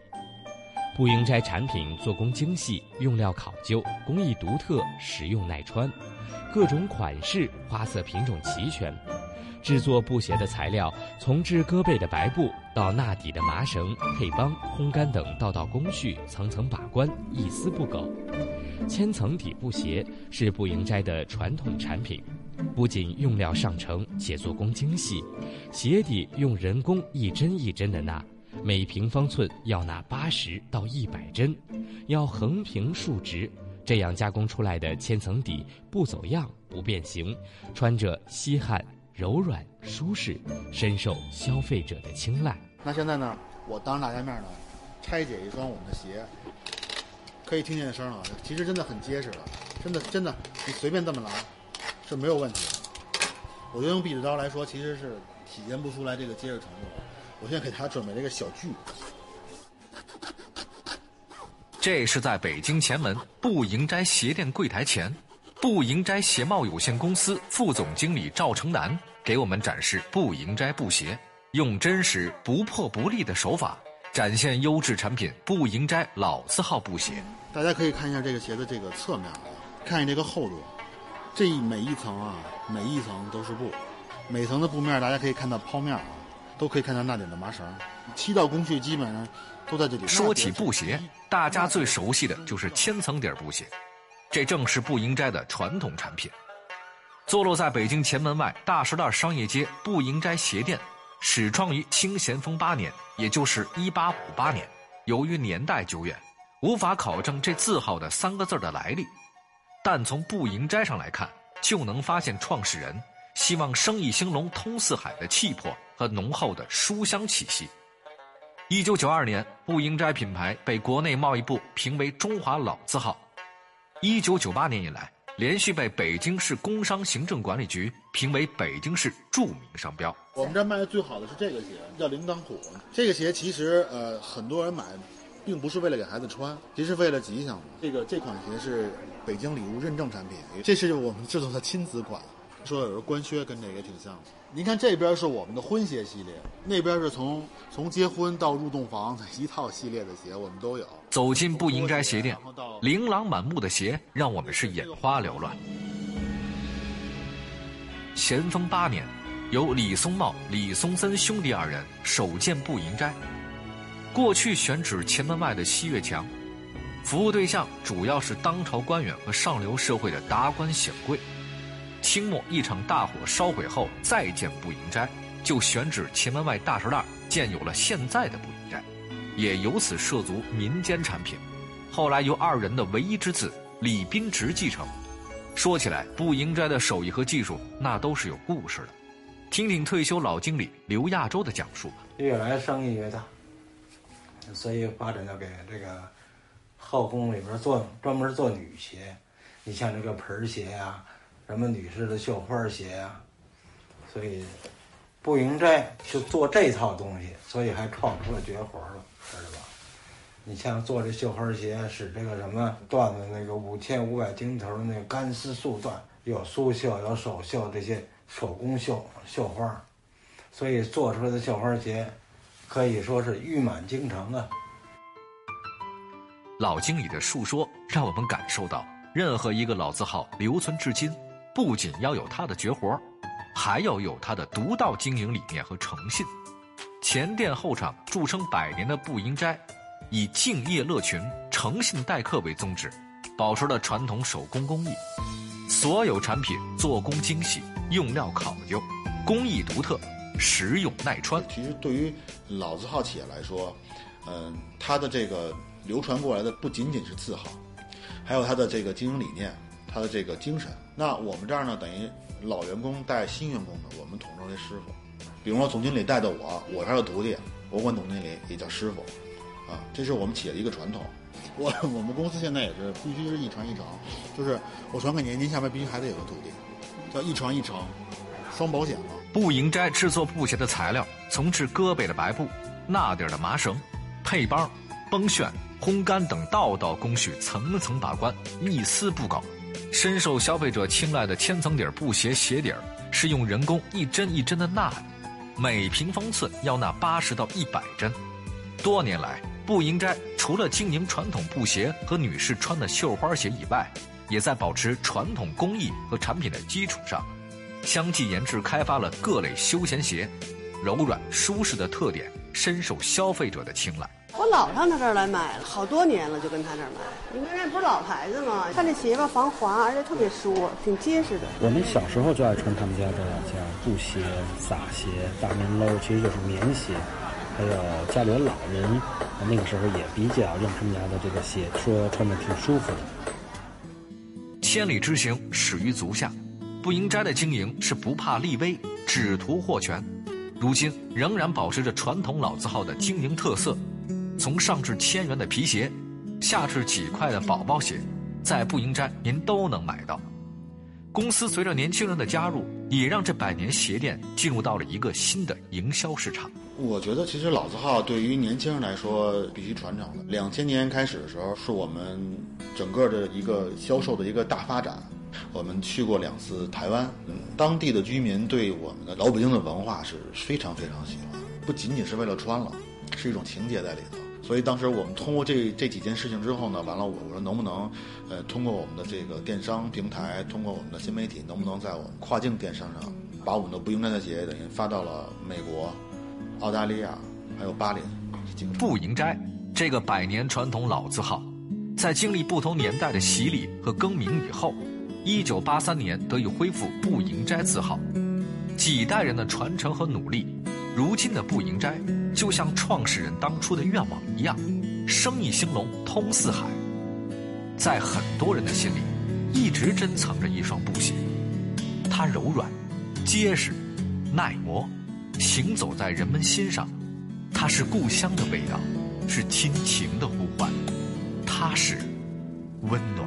步营斋产品做工精细，用料考究，工艺独特，实用耐穿，各种款式、花色品种齐全。制作布鞋的材料，从制鸽背的白布到纳底的麻绳、配帮、烘干等道道工序，层层把关，一丝不苟。千层底布鞋是步营斋的传统产品，不仅用料上乘，且做工精细，鞋底用人工一针一针的纳。每平方寸要拿八十到一百针，要横平竖直，这样加工出来的千层底不走样、不变形，穿着吸汗、柔软、舒适，深受消费者的青睐。那现在呢，我当着大家面呢，拆解一双我们的鞋，可以听见声啊，其实真的很结实了，真的真的，你随便这么拿是没有问题的。我觉得用壁纸刀来说，其实是体现不出来这个结实程度。我现在给他准备了一个小锯，这是在北京前门步营斋鞋店柜台前，步营斋鞋帽有限公司副总经理赵成南给我们展示步营斋布鞋，用真实不破不立的手法展现优质产品步营斋老字号布鞋。大家可以看一下这个鞋的这个侧面啊，看一下这个厚度，这每一层啊，每一层都是布，每层的布面大家可以看到剖面啊。都可以看到那点的麻绳，七道工序基本上都在这里。说起布鞋，大家最熟悉的就是千层底布鞋，这正是步营斋的传统产品。坐落在北京前门外大石栏商业街步营斋鞋店，始创于清咸丰八年，也就是一八五八年。由于年代久远，无法考证这字号的三个字的来历，但从步营斋上来看，就能发现创始人希望生意兴隆、通四海的气魄。和浓厚的书香气息。一九九二年，步营斋品牌被国内贸易部评为中华老字号。一九九八年以来，连续被北京市工商行政管理局评为北京市著名商标。我们这卖的最好的是这个鞋，叫铃铛虎。这个鞋其实呃，很多人买，并不是为了给孩子穿，其实为了吉祥。这个这款鞋是北京礼物认证产品，这是我们制作的亲子款。说有时候官靴跟这个挺像的。您看这边是我们的婚鞋系列，那边是从从结婚到入洞房的一套系列的鞋，我们都有。走进步营斋鞋店，琳琅满目的鞋让我们是眼花缭乱。咸丰八年，由李松茂、李松森兄弟二人首建步营斋。过去选址前门外的西岳墙，服务对象主要是当朝官员和上流社会的达官显贵。清末一场大火烧毁后，再建步营斋，就选址前门外大石栏，建有了现在的步营斋，也由此涉足民间产品。后来由二人的唯一之子李斌直继承。说起来，步营斋的手艺和技术那都是有故事的。听听退休老经理刘亚洲的讲述吧。越来生意越大，所以发展到给这个后宫里边做专门做女鞋，你像这个盆鞋呀。什么女士的绣花鞋呀，所以步营斋就做这套东西，所以还创出了绝活了，知道吧？你像做这绣花鞋，使这个什么缎子那个五千五百斤头的那个干丝素缎，有苏绣，有手绣，这些手工绣绣花，所以做出来的绣花鞋可以说是誉满京城啊。老经理的述说让我们感受到，任何一个老字号留存至今。不仅要有他的绝活，还要有他的独到经营理念和诚信。前店后厂著称百年的步营斋，以敬业乐群、诚信待客为宗旨，保持了传统手工工艺。所有产品做工精细，用料考究，工艺独特，实用耐穿。其实对于老字号企业来说，嗯，它的这个流传过来的不仅仅是字号，还有它的这个经营理念。他的这个精神，那我们这儿呢，等于老员工带新员工的，我们统称为师傅。比如说总经理带的我，我这儿的徒弟，我管总经理也叫师傅，啊，这是我们企业的一个传统。我我们公司现在也是必须是一传一承，就是我传给您，您下边必须还得有个徒弟，叫一传一承，双保险嘛。步营斋制作布鞋的材料，从制胳膊的白布、纳底的麻绳、配帮、绷旋、烘干等道道工序层层把关，一丝不苟。深受消费者青睐的千层底布鞋鞋底儿是用人工一针一针的纳的，每平方寸要纳八十到一百针。多年来，步营斋除了经营传统布鞋和女士穿的绣花鞋以外，也在保持传统工艺和产品的基础上，相继研制开发了各类休闲鞋，柔软舒适的特点深受消费者的青睐。我老上他这儿来买了，好多年了，就跟他这儿买。你看这不是老牌子吗？他这鞋吧防滑，而且特别舒服，挺结实的。我们小时候就爱穿他们家的像布鞋、洒鞋、大棉褛，其实就是棉鞋。还有家里的老人，那个时候也比较用他们家的这个鞋，说穿着挺舒服的。千里之行，始于足下。不营斋的经营是不怕立威，只图获权。如今仍然保持着传统老字号的经营特色。从上至千元的皮鞋，下至几块的宝宝鞋，在步营斋您都能买到。公司随着年轻人的加入，也让这百年鞋店进入到了一个新的营销市场。我觉得其实老字号对于年轻人来说必须传承的。两千年开始的时候，是我们整个的一个销售的一个大发展。我们去过两次台湾，当地的居民对我们的老北京的文化是非常非常喜欢，不仅仅是为了穿了，是一种情节在里头。所以当时我们通过这这几件事情之后呢，完了我我说能不能，呃，通过我们的这个电商平台，通过我们的新媒体，能不能在我们跨境电商上，把我们的不营斋的鞋等于发到了美国、澳大利亚，还有巴林。不营斋这个百年传统老字号，在经历不同年代的洗礼和更名以后，一九八三年得以恢复步营斋字号，几代人的传承和努力。如今的步营斋，就像创始人当初的愿望一样，生意兴隆，通四海。在很多人的心里，一直珍藏着一双布鞋，它柔软、结实、耐磨，行走在人们心上。它是故乡的味道，是亲情的呼唤，它是温暖。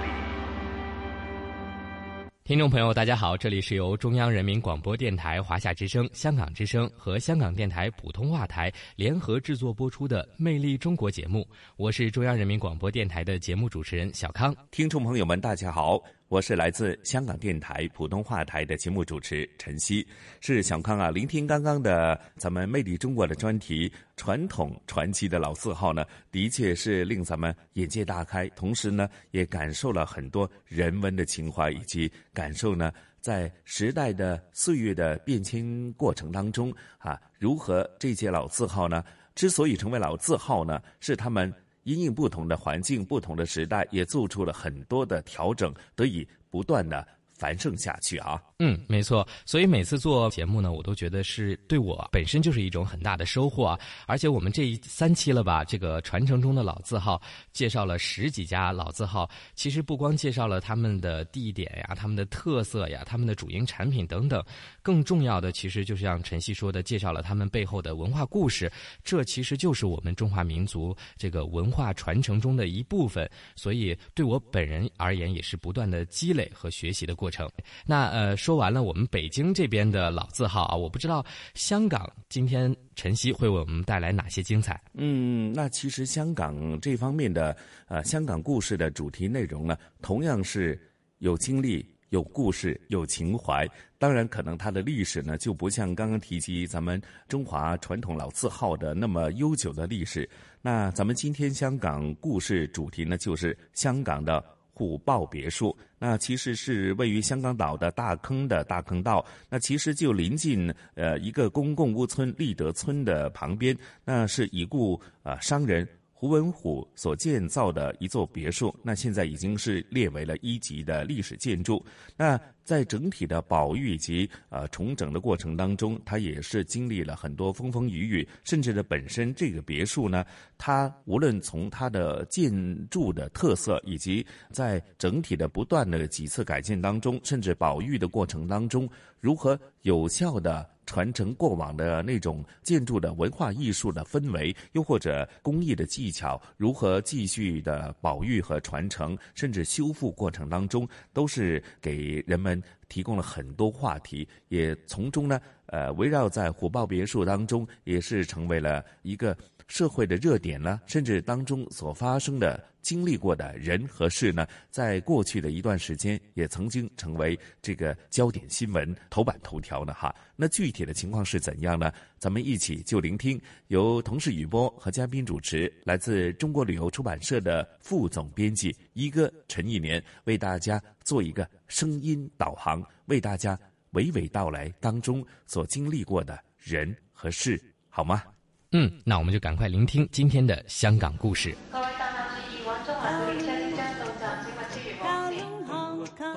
听众朋友，大家好，这里是由中央人民广播电台华夏之声、香港之声和香港电台普通话台联合制作播出的《魅力中国》节目，我是中央人民广播电台的节目主持人小康。听众朋友们，大家好。我是来自香港电台普通话台的节目主持陈曦，是小康啊。聆听刚刚的咱们《魅力中国》的专题，传统传奇的老字号呢，的确是令咱们眼界大开，同时呢，也感受了很多人文的情怀，以及感受呢，在时代的岁月的变迁过程当中啊，如何这些老字号呢，之所以成为老字号呢，是他们。因应不同的环境、不同的时代，也做出了很多的调整，得以不断的。繁盛下去啊！嗯，没错。所以每次做节目呢，我都觉得是对我本身就是一种很大的收获啊！而且我们这一三期了吧，这个传承中的老字号，介绍了十几家老字号。其实不光介绍了他们的地点呀、他们的特色呀、他们的主营产品等等，更重要的其实就像晨曦说的，介绍了他们背后的文化故事。这其实就是我们中华民族这个文化传承中的一部分。所以对我本人而言，也是不断的积累和学习的过程。那呃，说说完了我们北京这边的老字号啊，我不知道香港今天晨曦会为我们带来哪些精彩。嗯，那其实香港这方面的呃香港故事的主题内容呢，同样是有经历、有故事、有情怀。当然，可能它的历史呢就不像刚刚提及咱们中华传统老字号的那么悠久的历史。那咱们今天香港故事主题呢，就是香港的。古堡别墅。那其实是位于香港岛的大坑的大坑道，那其实就临近呃一个公共屋村立德村的旁边，那是已故呃商人。胡文虎所建造的一座别墅，那现在已经是列为了一级的历史建筑。那在整体的保育以及呃重整的过程当中，它也是经历了很多风风雨雨，甚至呢本身这个别墅呢，它无论从它的建筑的特色，以及在整体的不断的几次改建当中，甚至保育的过程当中，如何有效的。传承过往的那种建筑的文化艺术的氛围，又或者工艺的技巧，如何继续的保育和传承，甚至修复过程当中，都是给人们提供了很多话题，也从中呢，呃，围绕在虎豹别墅当中，也是成为了一个。社会的热点呢，甚至当中所发生的、经历过的人和事呢，在过去的一段时间也曾经成为这个焦点新闻、头版头条呢。哈，那具体的情况是怎样呢？咱们一起就聆听由同事雨波和嘉宾主持，来自中国旅游出版社的副总编辑一哥陈一年为大家做一个声音导航，为大家娓娓道来当中所经历过的人和事，好吗？嗯，那我们就赶快聆听今天的香港故事。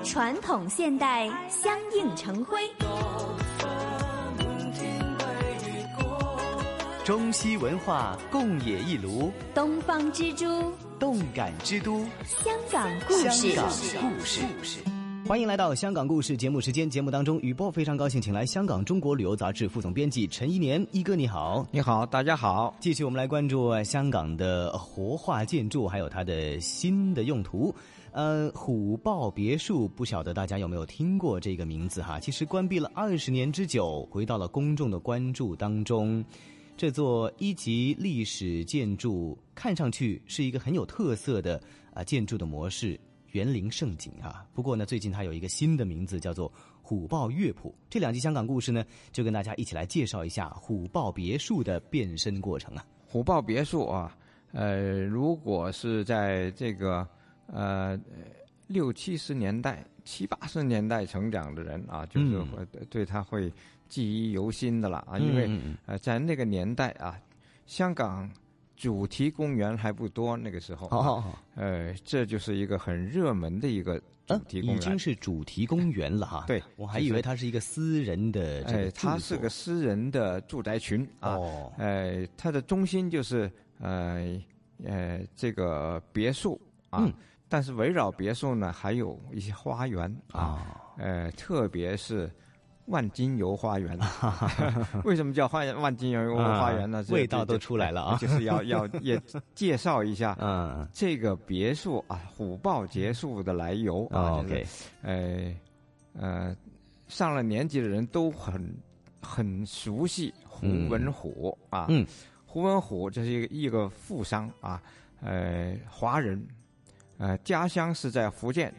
传统现代相映成辉，中西文化共冶一炉，东方之珠，动感之都，香港故事。香港故事。欢迎来到香港故事节目时间。节目当中，雨波非常高兴，请来香港中国旅游杂志副总编辑陈一年一哥，你好，你好，大家好。继续我们来关注香港的活化建筑，还有它的新的用途。呃，虎豹别墅，不晓得大家有没有听过这个名字哈？其实关闭了二十年之久，回到了公众的关注当中。这座一级历史建筑看上去是一个很有特色的啊建筑的模式。园林盛景啊，不过呢，最近它有一个新的名字，叫做虎豹乐谱。这两集香港故事呢，就跟大家一起来介绍一下虎豹别墅的变身过程啊。虎豹别墅啊，呃，如果是在这个呃六七十年代、七八十年代成长的人啊，就是会对他会记忆犹新的了啊，因为呃在那个年代啊，香港。主题公园还不多，那个时候，呃，这就是一个很热门的一个主题公园，已经是主题公园了哈。(laughs) 对，我还以为它是一个私人的这个它是个私人的住宅群啊。呃，它的中心就是呃呃这个别墅啊，但是围绕别墅呢还有一些花园啊，呃，特别是。万金油花园，(laughs) (laughs) 为什么叫花万金油花园呢？味道都出来了啊！(laughs) 就是要要也介绍一下，嗯，这个别墅啊，虎豹别墅的来由啊。OK，呃呃，上了年纪的人都很很熟悉胡文虎啊。嗯，胡文虎这是一个一个富商啊，呃，华人，呃，家乡是在福建，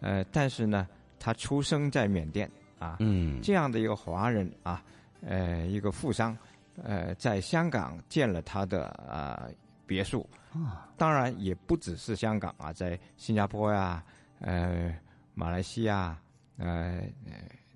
呃，但是呢，他出生在缅甸。啊，嗯，这样的一个华人啊，呃，一个富商，呃，在香港建了他的呃别墅。啊，当然也不只是香港啊，在新加坡呀，呃，马来西亚，呃，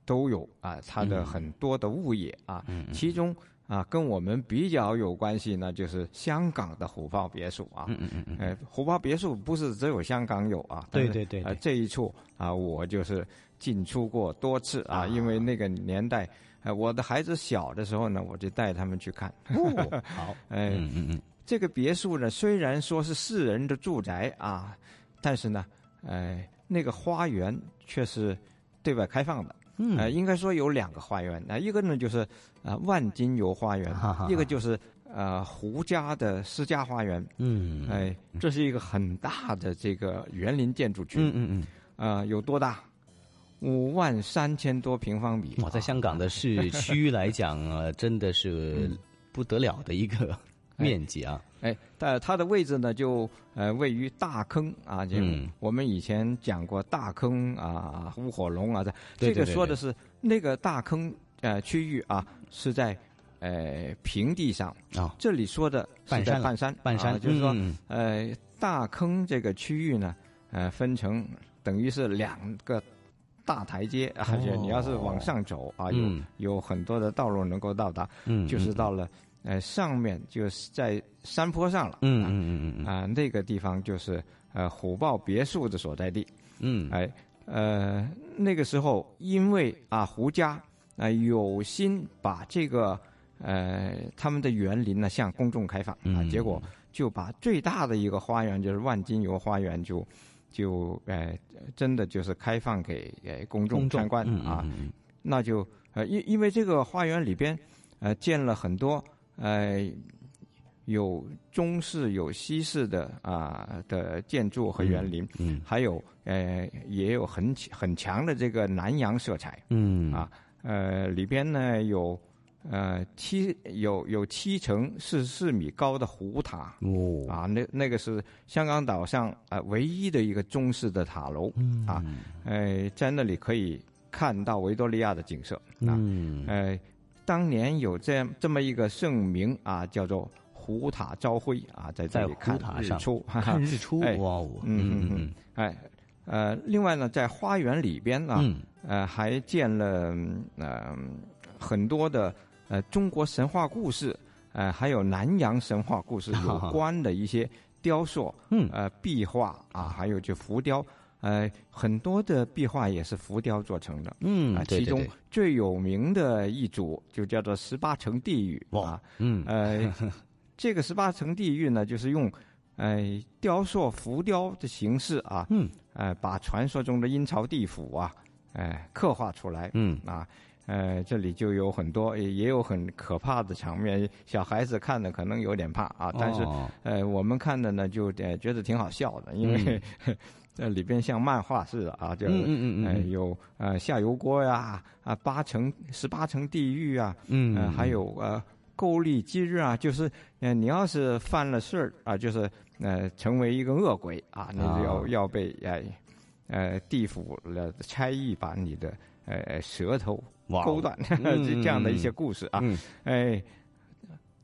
都有啊，他的很多的物业啊，其中啊，跟我们比较有关系呢，就是香港的虎豹别墅啊，嗯嗯嗯，呃，虎豹别墅不是只有香港有啊，对对对，呃，这一处啊，我就是。进出过多次啊，因为那个年代，呃，我的孩子小的时候呢，我就带他们去看。(laughs) 好，哎，嗯嗯嗯，这个别墅呢，虽然说是私人的住宅啊，但是呢，哎，那个花园却是对外开放的。嗯，呃，应该说有两个花园，那一个呢就是啊万金油花园，一个就是呃胡家的私家花园。嗯，哎，这是一个很大的这个园林建筑群。嗯嗯嗯，啊，有多大？五万三千多平方米，哇，在香港的市区来讲啊，真的是不得了的一个面积啊！哎，但它的位置呢，就呃位于大坑啊，就我们以前讲过大坑啊，乌火龙啊，这这个说的是那个大坑呃区域啊，是在呃平地上啊。这里说的是在半山，半山就是说呃大坑这个区域呢。呃分成等于是两个大台阶，而且你要是往上走啊，有嗯有很多的道路能够到达，嗯就是到了呃上面就是在山坡上了，嗯嗯嗯嗯啊、那个地方就是呃虎豹别墅的所在地，嗯，哎呃那个时候因为啊胡家啊、有心把这个呃他们的园林呢向公众开放啊，嗯结果就把最大的一个花园就是万金油花园就就呃真的就是开放给呃公众参观嗯啊，嗯嗯。那就呃因因为这个花园里边呃建了很多呃有中式有西式的啊、的建筑和园林，嗯还有呃也有很很强的这个南洋色彩，嗯。啊呃里边呢有呃七有有七层四十四米高的湖塔哦。啊那那个是香港岛上呃唯一的一个中式的塔楼、嗯。啊呃在那里可以看到维多利亚的景色啊嗯。呃当年有这样这么一个盛名啊叫做。湖塔朝晖啊，在这里在看湖塔上日出，看日出哎哇哦嗯嗯嗯嗯嗯，哎，呃，另外呢，在花园里边呢，嗯呃，还建了呃很多的呃中国神话故事，呃，还有南洋神话故事 (laughs) 有关的一些雕塑，嗯，呃，壁画啊，还有就浮雕。呃，很多的壁画也是浮雕做成的，啊，嗯对对其中最有名的一组就叫做十八层地狱啊，嗯。呃，(laughs) 这个十八层地狱呢，就是用呃雕塑浮雕的形式啊，嗯，呃，把传说中的阴曹地府啊，呃，刻画出来，嗯。啊。呃，这里就有很多，也也有很可怕的场面，小孩子看的可能有点怕啊，但是、哦。呃，我们看的呢就呃觉得挺好笑的，因为、(laughs) 这里边像漫画似的啊，就嗯嗯嗯嗯呃有呃下油锅呀啊八层十八层地狱啊，嗯呃还有呃勾力今日啊，就是呃你要是犯了事儿啊，就是呃成为一个恶鬼啊，你就要、啊。要被哎呃地府的差役把你的呃舌头勾断，嗯 (laughs) 这这样的一些故事啊，嗯。哎，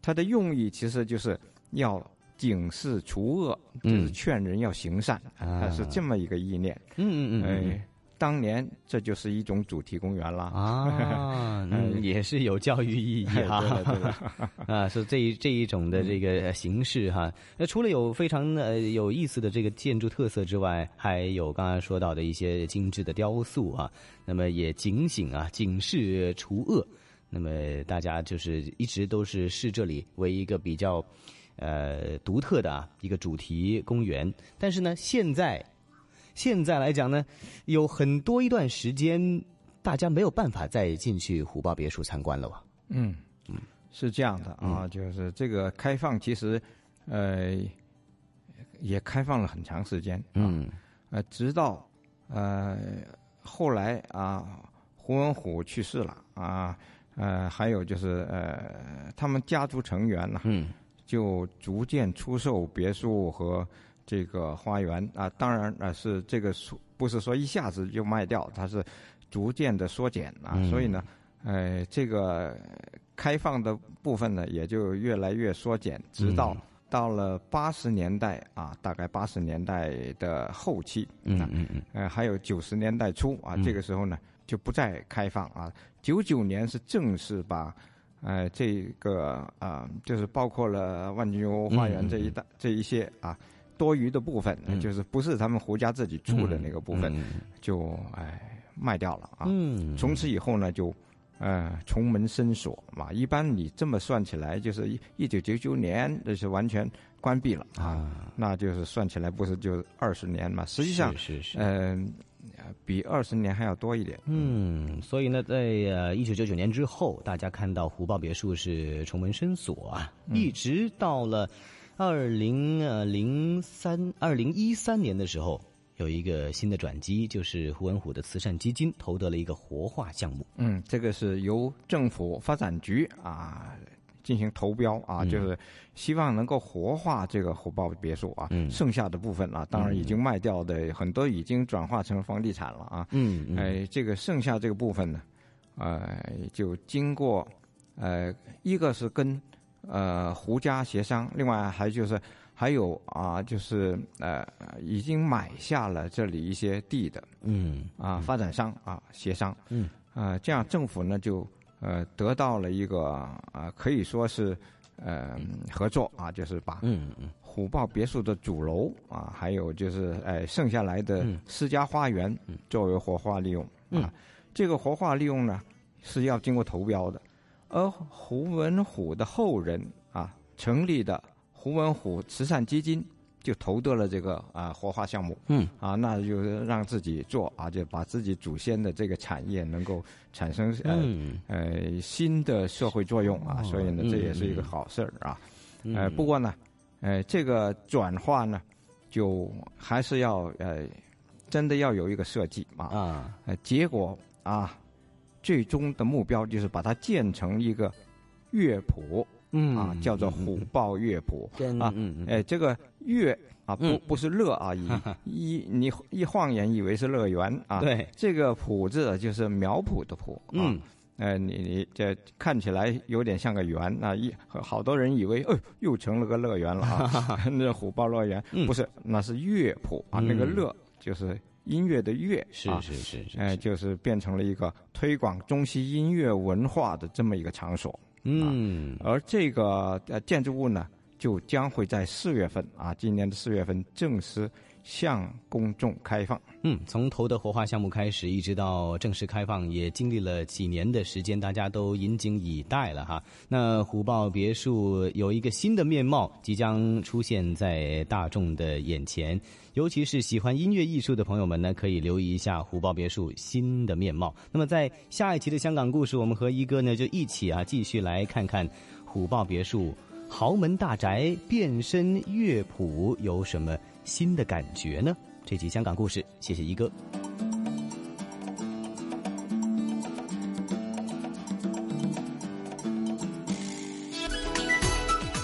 它的用意其实就是要警示除恶，就是嗯劝人要行善，啊它是这么一个意念。嗯嗯嗯嗯哎，当年这就是一种主题公园啦。啊，(laughs) 嗯，也是有教育意义哈，(laughs) (laughs) 啊，是这一这一种的这个形式哈。那除了有非常呃有意思的这个建筑特色之外，还有刚刚说到的一些精致的雕塑啊，那么也警醒啊，警示除恶。那么大家就是一直都是视这里为一个比较呃独特的啊一个主题公园，但是呢，现在现在来讲呢，有很多一段时间，大家没有办法再进去虎豹别墅参观了吧？嗯，是这样的啊，就是这个开放其实呃也开放了很长时间，嗯，呃，直到呃后来啊，胡文虎去世了啊，呃，还有就是呃他们家族成员呢，嗯，就逐渐出售别墅和这个花园。啊，当然啊是这个数不是说一下子就卖掉，它是逐渐的缩减啊，嗯。所以呢，呃，这个开放的部分呢也就越来越缩减，直到嗯到了八十年代啊，大概八十年代的后期，嗯嗯嗯，呃，还有九十年代初啊，嗯。这个时候呢就不再开放啊。九九年是正式把呃这个啊、就是包括了万金油花园这一大、这一些啊多余的部分，嗯就是不是他们胡家自己住的那个部分，嗯就哎卖掉了啊。嗯从此以后呢就。呃，重门深锁嘛，一般你这么算起来，就是一一九九九年，这是完全关闭了啊，那就是算起来不是就二十年嘛？实际上，是是是嗯、呃比二十年还要多一点。嗯，所以呢，在呃一九九九年之后，大家看到虎豹别墅是重门深锁啊，嗯一直到了二零呃零三二零一三年的时候，有一个新的转机，就是胡文虎的慈善基金投得了一个活化项目。嗯，这个是由政府发展局啊进行投标啊，嗯。就是希望能够活化这个虎豹别墅啊。嗯。剩下的部分啊，当然已经卖掉的、很多已经转化成房地产了啊。嗯嗯。哎，这个剩下这个部分呢，呃，就经过呃，一个是跟呃胡家协商，另外还就是还有啊，就是呃，已经买下了这里一些地的，嗯啊，发展商啊，协商，嗯。啊，这样政府呢就呃得到了一个啊，可以说是呃合作啊，就是把嗯嗯。虎豹别墅的主楼啊，还有就是哎剩下来的私家花园作为活化利用啊，这个活化利用呢是要经过投标的，而胡文虎的后人啊成立的胡文虎慈善基金就投得了这个啊活化项目，嗯。啊，那就让自己做啊，就把自己祖先的这个产业能够产生呃、嗯。呃新的社会作用啊，哦所以呢这也是一个嗯好事儿啊，嗯。呃不过呢，呃这个转化呢就还是要呃真的要有一个设计嘛。啊，呃结果啊最终的目标就是把它建成一个乐谱。嗯啊，叫做虎豹乐谱啊，嗯嗯。哎，这个乐啊，不嗯。不是乐啊，一一你一晃眼以为是乐园啊，对，这个谱字就是苗圃的圃，嗯，呃，你你这看起来有点像个园啊，一好多人以为，哎，又成了个乐园了啊，(laughs) 那虎豹乐园不是，那是乐谱啊，那个嗯。乐就是。音乐的乐是是是哎，就是变成了一个推广中西音乐文化的这么一个场所。嗯，而这个呃建筑物呢，就将会在四月份啊，今年的四月份正式向公众开放。嗯，从投的活化项目开始，一直到正式开放，也经历了几年的时间，大家都引颈以待了哈。那虎豹别墅有一个新的面貌即将出现在大众的眼前，尤其是喜欢音乐艺术的朋友们呢，可以留意一下虎豹别墅新的面貌。那么在下一期的香港故事，我们和一哥呢就一起啊继续来看看虎豹别墅豪门大宅变身乐谱有什么新的感觉呢？这集香港故事，谢谢一哥。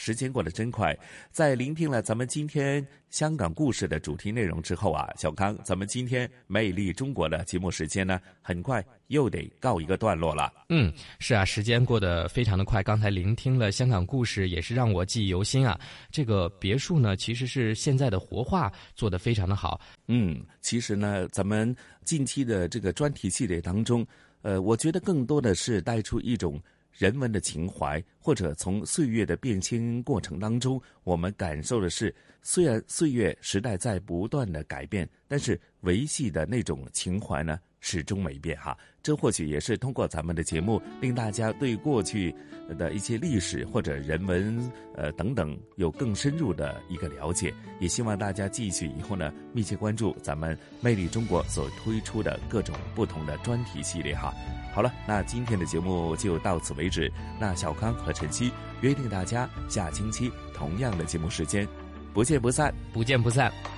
时间过得真快！在聆听了咱们今天香港故事的主题内容之后啊，小康，咱们今天《魅力中国》的节目时间呢，很快又得告一个段落了。嗯，是啊，时间过得非常的快。刚才聆听了香港故事，也是让我记忆犹新啊。这个别墅呢，其实是现在的活化做得非常的好。嗯，其实呢，咱们近期的这个专题系列当中，呃，我觉得更多的是带出一种。人文的情怀，或者从岁月的变迁过程当中，我们感受的是，虽然岁月时代在不断的改变，但是维系的那种情怀呢，始终没变哈。这或许也是通过咱们的节目，令大家对过去的一些历史或者人文呃等等有更深入的一个了解。也希望大家继续以后呢，密切关注咱们魅力中国所推出的各种不同的专题系列哈。好了，那今天的节目就到此为止。那小康和晨曦约定大家下星期同样的节目时间，不见不散，不见不散。